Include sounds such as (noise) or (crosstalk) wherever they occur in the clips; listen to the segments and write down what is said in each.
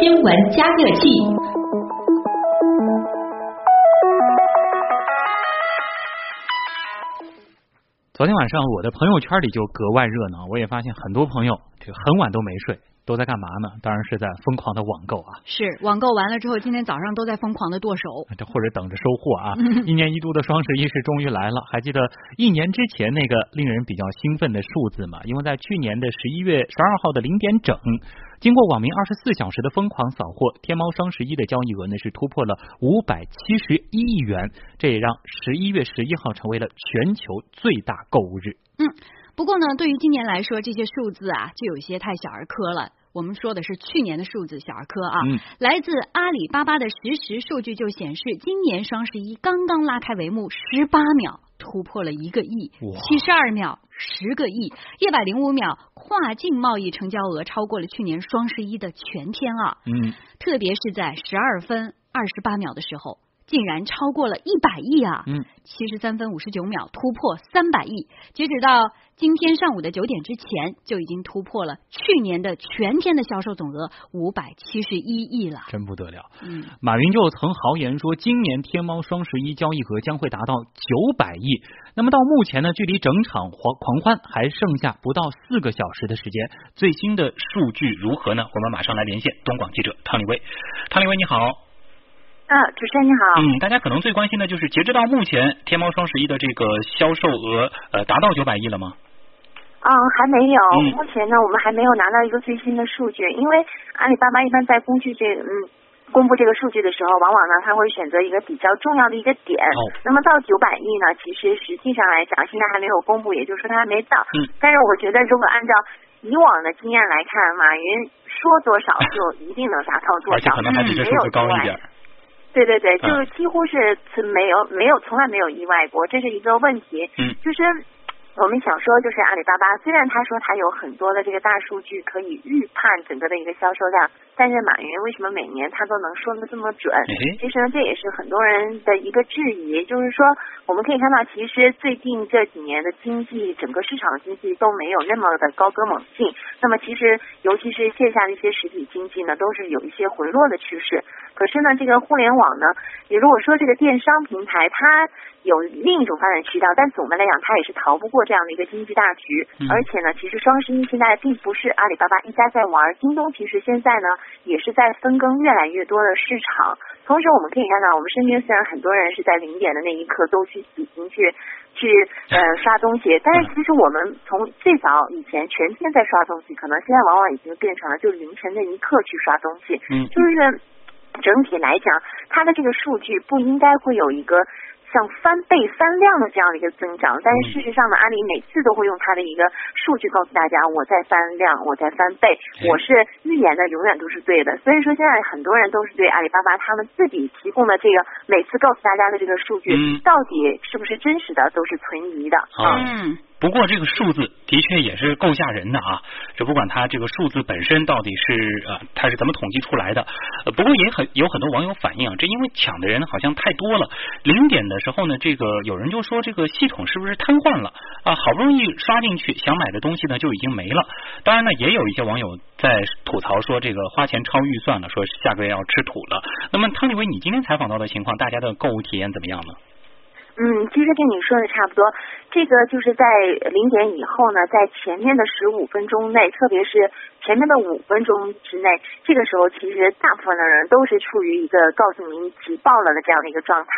新闻加热器。昨天晚上我的朋友圈里就格外热闹，我也发现很多朋友这很晚都没睡。都在干嘛呢？当然是在疯狂的网购啊！是网购完了之后，今天早上都在疯狂的剁手，这或者等着收货啊！(laughs) 一年一度的双十一是终于来了，还记得一年之前那个令人比较兴奋的数字吗？因为在去年的十一月十二号的零点整，经过网民二十四小时的疯狂扫货，天猫双十一的交易额呢是突破了五百七十一亿元，这也让十一月十一号成为了全球最大购物日。嗯，不过呢，对于今年来说，这些数字啊，就有些太小儿科了。我们说的是去年的数字，小儿科啊。来自阿里巴巴的实时数据就显示，今年双十一刚刚拉开帷幕，十八秒突破了一个亿，七十二秒十个亿，一百零五秒跨境贸易成交额超过了去年双十一的全天啊。嗯，特别是在十二分二十八秒的时候。竟然超过了一百亿啊！嗯，七十三分五十九秒突破三百亿，截止到今天上午的九点之前，就已经突破了去年的全天的销售总额五百七十一亿了，真不得了。嗯，马云就曾豪言说，今年天猫双十一交易额将会达到九百亿。那么到目前呢，距离整场狂狂欢还剩下不到四个小时的时间，最新的数据如何呢？我们马上来连线东广记者汤立威。汤立威，你好。啊，主持人你好。嗯，大家可能最关心的就是，截止到目前，天猫双十一的这个销售额呃达到九百亿了吗？嗯，还没有。目前呢，我们还没有拿到一个最新的数据，因为阿里巴巴一般在公布这嗯公布这个数据的时候，往往呢他会选择一个比较重要的一个点。哦。那么到九百亿呢，其实实际上来讲，现在还没有公布，也就是说它还没到。嗯。但是我觉得，如果按照以往的经验来看，马云说多少 (laughs) 就一定能达到多少，而且可能还比这数字高一点。对对对，就是几乎是没有没有从来没有意外过，这是一个问题。嗯，就是。(tsk) 我们想说，就是阿里巴巴，虽然他说他有很多的这个大数据可以预判整个的一个销售量，但是马云为什么每年他都能说的这么准？其实呢，这也是很多人的一个质疑。就是说，我们可以看到，其实最近这几年的经济，整个市场的经济都没有那么的高歌猛进。那么，其实尤其是线下的一些实体经济呢，都是有一些回落的趋势。可是呢，这个互联网呢，你如果说这个电商平台，它有另一种发展渠道，但总的来讲，它也是逃不过这样的一个经济大局。而且呢，其实双十一现在并不是阿里巴巴一家在玩，京东其实现在呢也是在分羹越来越多的市场。同时，我们可以看到，我们身边虽然很多人是在零点的那一刻都去已经去去呃刷东西，但是其实我们从最早以前全天在刷东西，可能现在往往已经变成了就凌晨那一刻去刷东西。嗯，就是整体来讲，它的这个数据不应该会有一个。像翻倍翻量的这样的一个增长，但是事实上呢，阿里每次都会用它的一个数据告诉大家，我在翻量，我在翻倍，我是预言的永远都是对的。所以说现在很多人都是对阿里巴巴他们自己提供的这个每次告诉大家的这个数据，到底是不是真实的，都是存疑的。嗯。不过这个数字的确也是够吓人的啊！这不管它这个数字本身到底是呃它是怎么统计出来的，不过也很有很多网友反映，这因为抢的人好像太多了。零点的时候呢，这个有人就说这个系统是不是瘫痪了啊？好不容易刷进去想买的东西呢就已经没了。当然呢，也有一些网友在吐槽说这个花钱超预算了，说下个月要吃土了。那么汤立威，你今天采访到的情况，大家的购物体验怎么样呢？嗯，其实跟你说的差不多。这个就是在零点以后呢，在前面的十五分钟内，特别是前面的五分钟之内，这个时候其实大部分的人都是处于一个告诉您急爆了的这样的一个状态，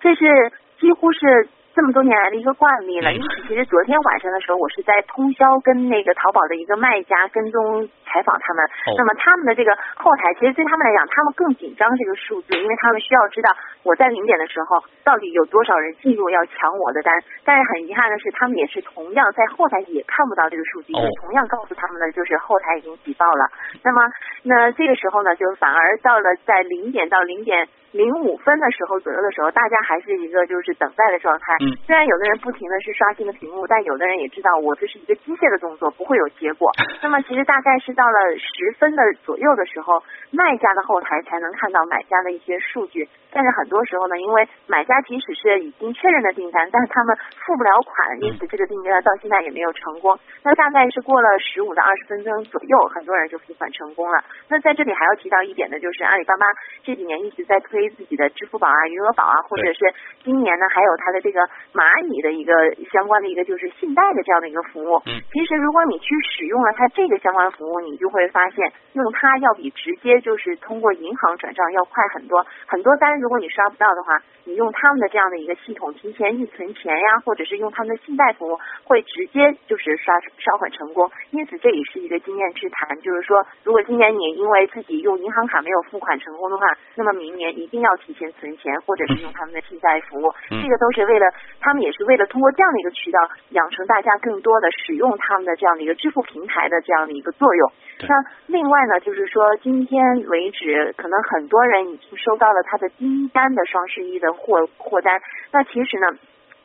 这是几乎是。这么多年来的一个惯例了，因此其实昨天晚上的时候，我是在通宵跟那个淘宝的一个卖家跟踪采访他们。那么他们的这个后台，其实对他们来讲，他们更紧张这个数字，因为他们需要知道我在零点的时候到底有多少人进入要抢我的单。但是很遗憾的是，他们也是同样在后台也看不到这个数据，因为同样告诉他们的就是后台已经挤爆了。那么那这个时候呢，就反而到了在零点到零点。零五分的时候左右的时候，大家还是一个就是等待的状态。嗯。虽然有的人不停的是刷新的屏幕，但有的人也知道我这是一个机械的动作，不会有结果。(laughs) 那么其实大概是到了十分的左右的时候，卖家的后台才能看到买家的一些数据。但是很多时候呢，因为买家即使是已经确认的订单，但是他们付不了款，因此这个订单到现在也没有成功。那大概是过了十五到二十分钟左右，很多人就付款成功了。那在这里还要提到一点的就是阿里巴巴这几年一直在推自己的支付宝啊、余额宝啊，或者是今年呢还有它的这个蚂蚁的一个相关的一个就是信贷的这样的一个服务。嗯。其实如果你去使用了它这个相关服务，你就会发现用它要比直接就是通过银行转账要快很多。很多单如果你刷不到的话，你用他们的这样的一个系统提前预存钱呀，或者是用他们的信贷服务，会直接就是刷刷款成功。因此这也是一个经验之谈，就是说如果今年你因为自己用银行卡没有付款成功的话，那么明年一定要提前存钱，或者是用他们的信贷服务。这个都是为了他们也是为了通过这样的一个渠道，养成大家更多的使用他们的这样的一个支付平台的这样的一个作用。那另外呢，就是说今天为止，可能很多人已经收到了他的第一单的双十一的货货单。那其实呢？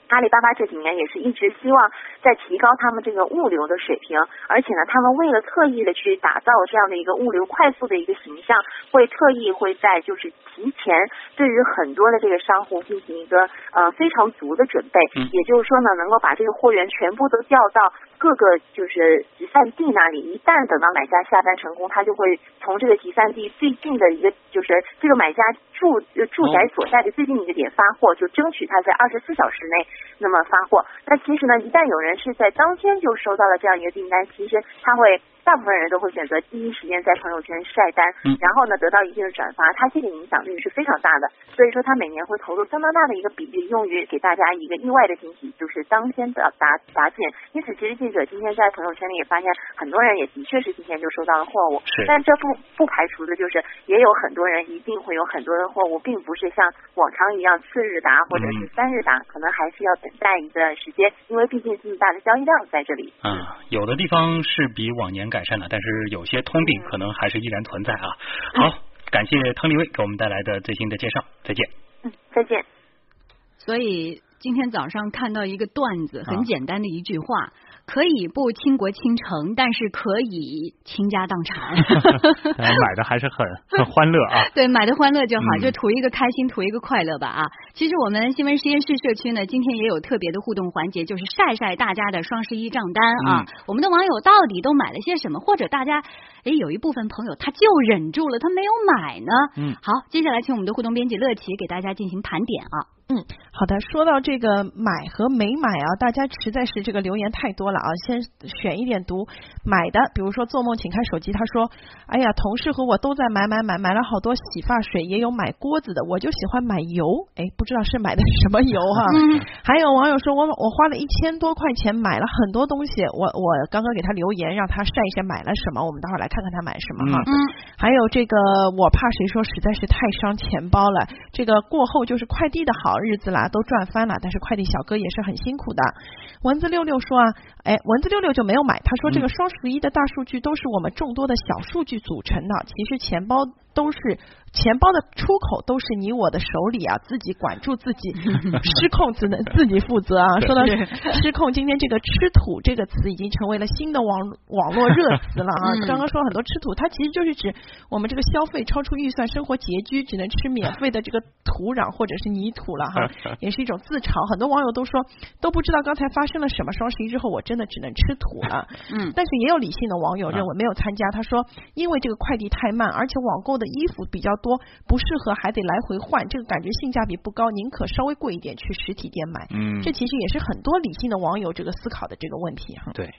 阿里巴巴这几年也是一直希望在提高他们这个物流的水平，而且呢，他们为了特意的去打造这样的一个物流快速的一个形象，会特意会在就是提前对于很多的这个商户进行一个呃非常足的准备，也就是说呢，能够把这个货源全部都调到各个就是集散地那里，一旦等到买家下单成功，他就会从这个集散地最近的一个就是这个买家住住宅所在的最近一个点发货，就争取他在二十四小时内。那么发货，那其实呢，一旦有人是在当天就收到了这样一个订单，其实他会。大部分人都会选择第一时间在朋友圈晒单，然后呢得到一定的转发，它这个影响力是非常大的。所以说，他每年会投入相当大的一个比例用于给大家一个意外的惊喜，就是当天的答答件。因此，其实记者今天在朋友圈里也发现，很多人也的确是今天就收到了货物。但这不不排除的就是也有很多人一定会有很多的货物，并不是像往常一样次日达或者是三日达，可能还是要等待一段时间，因为毕竟这么大的交易量在这里。嗯，有的地方是比往年。改善了，但是有些通病可能还是依然存在啊。好，感谢汤立威给我们带来的最新的介绍，再见。嗯，再见。所以今天早上看到一个段子，很简单的一句话。可以不倾国倾城，但是可以倾家荡产。(laughs) 买的还是很很欢乐啊！(laughs) 对，买的欢乐就好，就图一个开心，图一个快乐吧啊！其实我们新闻实验室社区呢，今天也有特别的互动环节，就是晒晒大家的双十一账单啊！我们的网友到底都买了些什么？或者大家哎，有一部分朋友他就忍住了，他没有买呢？嗯，好，接下来请我们的互动编辑乐奇给大家进行盘点啊。嗯，好的。说到这个买和没买啊，大家实在是这个留言太多了啊。先选一点读买的，比如说做梦请看手机，他说：“哎呀，同事和我都在买买买，买了好多洗发水，也有买锅子的，我就喜欢买油。哎，不知道是买的什么油哈。”还有网友说：“我我花了一千多块钱买了很多东西，我我刚刚给他留言，让他晒一下买了什么，我们待会儿来看看他买什么哈。”嗯。还有这个我怕谁说实在是太伤钱包了，这个过后就是快递的好。好日子啦，都赚翻了，但是快递小哥也是很辛苦的。蚊子六六说啊，哎，蚊子六六就没有买，他说这个双十一的大数据都是我们众多的小数据组成的，其实钱包。都是钱包的出口都是你我的手里啊，自己管住自己，(laughs) 失控只能自己负责啊。说到失控，今天这个“吃土”这个词已经成为了新的网网络热词了啊。刚刚说很多吃土，它其实就是指我们这个消费超出预算，生活拮据，只能吃免费的这个土壤或者是泥土了哈，(laughs) 也是一种自嘲。很多网友都说都不知道刚才发生了什么，双十一之后我真的只能吃土了。嗯，但是也有理性的网友认为没有参加，他说因为这个快递太慢，而且网购的。衣服比较多，不适合，还得来回换，这个感觉性价比不高，宁可稍微贵一点去实体店买。嗯，这其实也是很多理性的网友这个思考的这个问题哈。对。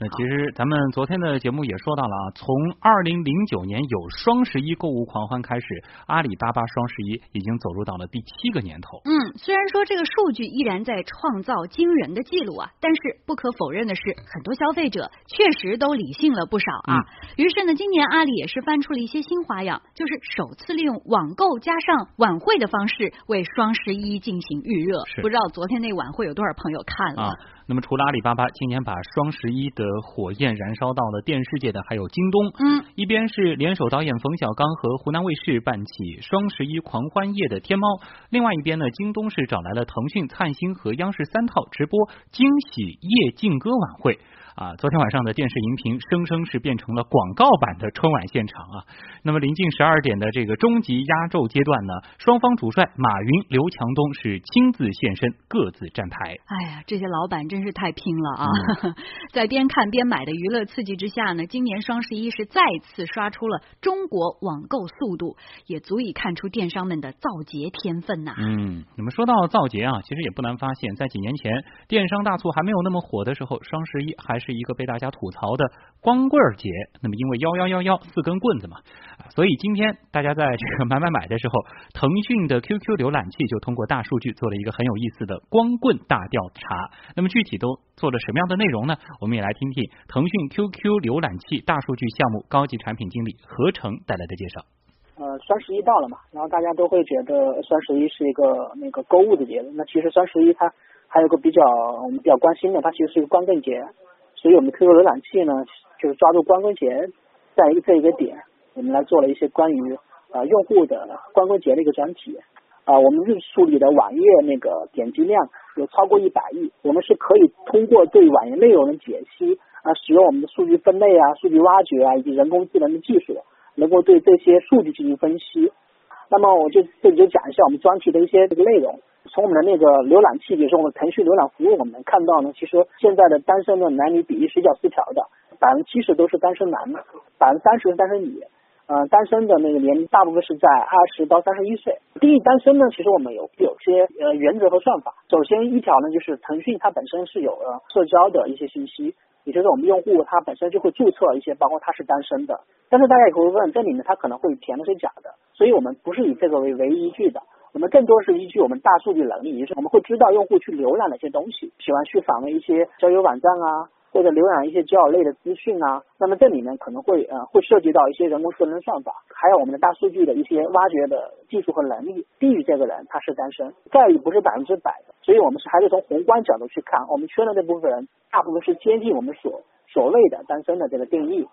那其实咱们昨天的节目也说到了啊，从二零零九年有双十一购物狂欢开始，阿里巴巴双十一已经走入到了第七个年头。嗯，虽然说这个数据依然在创造惊人的记录啊，但是不可否认的是，很多消费者确实都理性了不少啊。于是呢，今年阿里也是翻出了一些新花样，就是首次利用网购加上晚会的方式为双十一进行预热。不知道昨天那晚会有多少朋友看了？那么除了阿里巴巴，今年把双十一的火焰燃烧到了电视界的还有京东。嗯，一边是联手导演冯小刚和湖南卫视办起双十一狂欢夜的天猫，另外一边呢，京东是找来了腾讯、灿星和央视三套直播惊喜夜劲歌晚会。啊，昨天晚上的电视荧屏，生生是变成了广告版的春晚现场啊。那么临近十二点的这个终极压轴阶段呢，双方主帅马云、刘强东是亲自现身，各自站台。哎呀，这些老板真是太拼了啊！(laughs) 在边看边买的娱乐刺激之下呢，今年双十一是再次刷出了中国网购速度，也足以看出电商们的造节天分呐。嗯，那么说到造节啊，其实也不难发现，在几年前电商大促还没有那么火的时候，双十一还是一个被大家吐槽的光棍节。那么因为幺幺幺幺四根棍子嘛，所以今天大家在这个买买买的时候，腾讯的 QQ 浏览器就通过大数据做了一个很有意思的光棍大调查。那么具体都做了什么样的内容呢？我们也来听听腾讯 QQ 浏览器大数据项目高级产品经理何成带来的介绍。呃，双十一到了嘛，然后大家都会觉得双十一是一个那个购物的节日。那其实双十一它还有个比较我们比较关心的，它其实是一个光棍节。所以我们 QQ 浏览器呢，就是抓住光棍节这样一个这一个点，我们来做了一些关于呃用户的光棍节的一个专题。啊，我们日处理的网页那个点击量有超过一百亿，我们是可以通过对网页内容的解析啊，使用我们的数据分类啊、数据挖掘啊以及人工智能的技术，能够对这些数据进行分析。那么我就这里就讲一下我们专题的一些这个内容。从我们的那个浏览器，比如说我们腾讯浏览服务，我们能看到呢，其实现在的单身的男女比例是比较失调的，百分之七十都是单身男，百分之三十是单身女。呃，单身的那个年龄大部分是在二十到三十一岁。定义单身呢，其实我们有有些呃原则和算法。首先一条呢，就是腾讯它本身是有呃社交的一些信息，也就是我们用户他本身就会注册一些，包括他是单身的。但是大家也会问，这里面他可能会填的是假的，所以我们不是以这个为唯一依据的。我们更多是依据我们大数据能力，也是我们会知道用户去浏览哪些东西，喜欢去访问一些交友网站啊，或者浏览一些交友类的资讯啊。那么这里面可能会呃会涉及到一些人工智能算法，还有我们的大数据的一些挖掘的技术和能力，低于这个人他是单身，概率不是百分之百的。所以我们是还是从宏观角度去看，我们缺的那部分人，大部分是接近我们所所谓的单身的这个定义。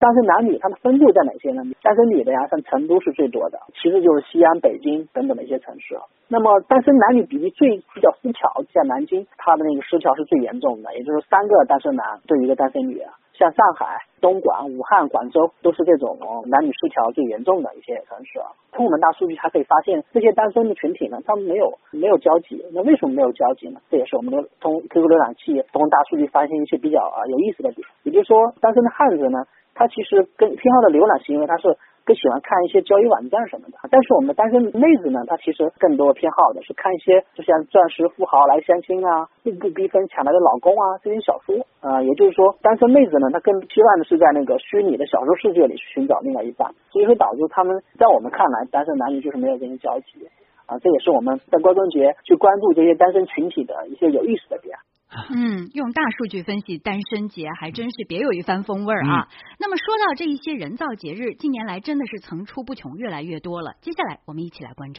单身男女他们分布在哪些呢？单身女的呀，像成都是最多的，其次就是西安、北京等等的一些城市。那么单身男女比例最比较失调，在南京，它的那个失调是最严重的，也就是三个单身男对一个单身女。像上海、东莞、武汉、广州都是这种男女失调最严重的一些城市。从我们大数据还可以发现，这些单身的群体呢，他们没有没有交集。那为什么没有交集呢？这也是我们的从 QQ 浏览器通过大数据发现一些比较啊有意思的点。也就是说，单身的汉子呢。他其实更偏好的浏览行为，他是更喜欢看一些交友网站什么的。但是我们的单身妹子呢，她其实更多偏好的是看一些就像钻石富豪来相亲啊，步步逼分抢来的老公啊这些小说啊。也就是说，单身妹子呢，她更希望的是在那个虚拟的小说世界里去寻找另外一半，所以说导致他们在我们看来，单身男女就是没有这些交集啊。这也是我们在光棍节去关注这些单身群体的一些有意思的点。(laughs) 嗯，用大数据分析单身节还真是别有一番风味啊。那么说到这一些人造节日，近年来真的是层出不穷，越来越多了。接下来我们一起来关注。